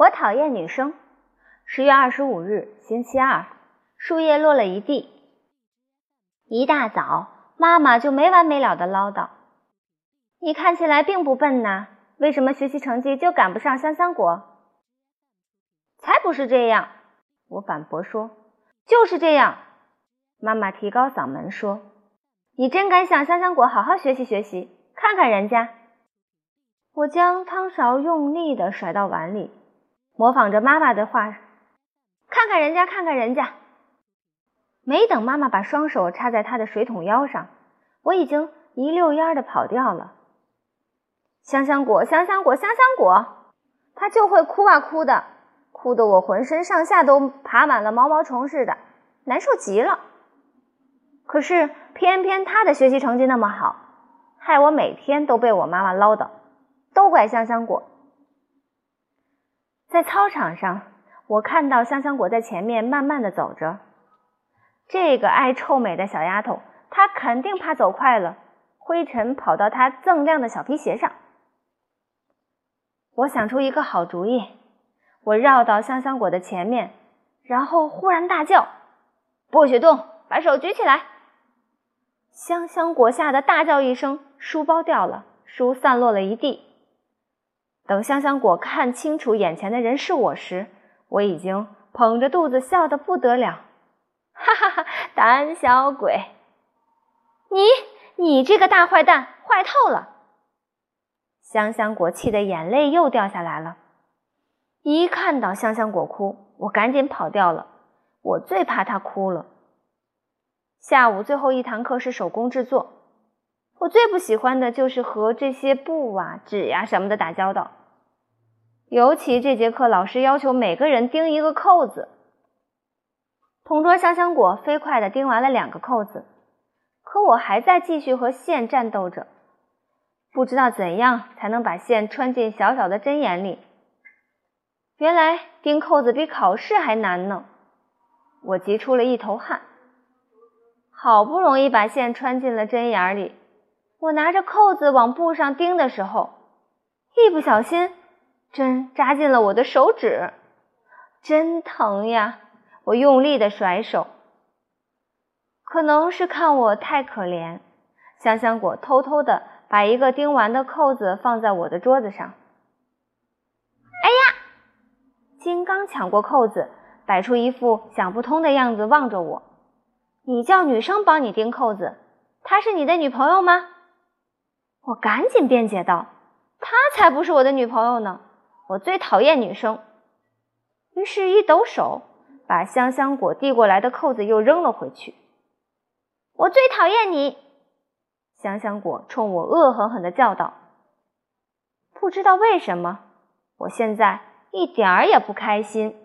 我讨厌女生。十月二十五日，星期二，树叶落了一地。一大早，妈妈就没完没了的唠叨：“你看起来并不笨呐，为什么学习成绩就赶不上香香果？”才不是这样，我反驳说：“就是这样。”妈妈提高嗓门说：“你真敢向香香果好好学习学习，看看人家。”我将汤勺用力地甩到碗里，模仿着妈妈的话：“看看人家，看看人家。”没等妈妈把双手插在她的水桶腰上，我已经一溜烟的跑掉了。香香果，香香果，香香果，她就会哭啊哭的，哭得我浑身上下都爬满了毛毛虫似的，难受极了。可是偏偏她的学习成绩那么好，害我每天都被我妈妈唠叨。都怪香香果。在操场上，我看到香香果在前面慢慢的走着。这个爱臭美的小丫头，她肯定怕走快了，灰尘跑到她锃亮的小皮鞋上。我想出一个好主意，我绕到香香果的前面，然后忽然大叫：“不许动，把手举起来！”香香果吓得大叫一声，书包掉了，书散落了一地。等香香果看清楚眼前的人是我时，我已经捧着肚子笑得不得了，哈哈哈！胆小鬼，你你这个大坏蛋，坏透了！香香果气得眼泪又掉下来了。一看到香香果哭，我赶紧跑掉了。我最怕她哭了。下午最后一堂课是手工制作，我最不喜欢的就是和这些布啊、纸呀什么的打交道。尤其这节课，老师要求每个人钉一个扣子。同桌香香果飞快地钉完了两个扣子，可我还在继续和线战斗着，不知道怎样才能把线穿进小小的针眼里。原来钉扣子比考试还难呢，我急出了一头汗。好不容易把线穿进了针眼里，我拿着扣子往布上钉的时候，一不小心。针扎进了我的手指，真疼呀！我用力的甩手。可能是看我太可怜，香香果偷偷的把一个钉完的扣子放在我的桌子上。哎呀！金刚抢过扣子，摆出一副想不通的样子望着我。你叫女生帮你钉扣子，她是你的女朋友吗？我赶紧辩解道：“她才不是我的女朋友呢。”我最讨厌女生，于是，一抖手，把香香果递过来的扣子又扔了回去。我最讨厌你！香香果冲我恶狠狠地叫道。不知道为什么，我现在一点儿也不开心。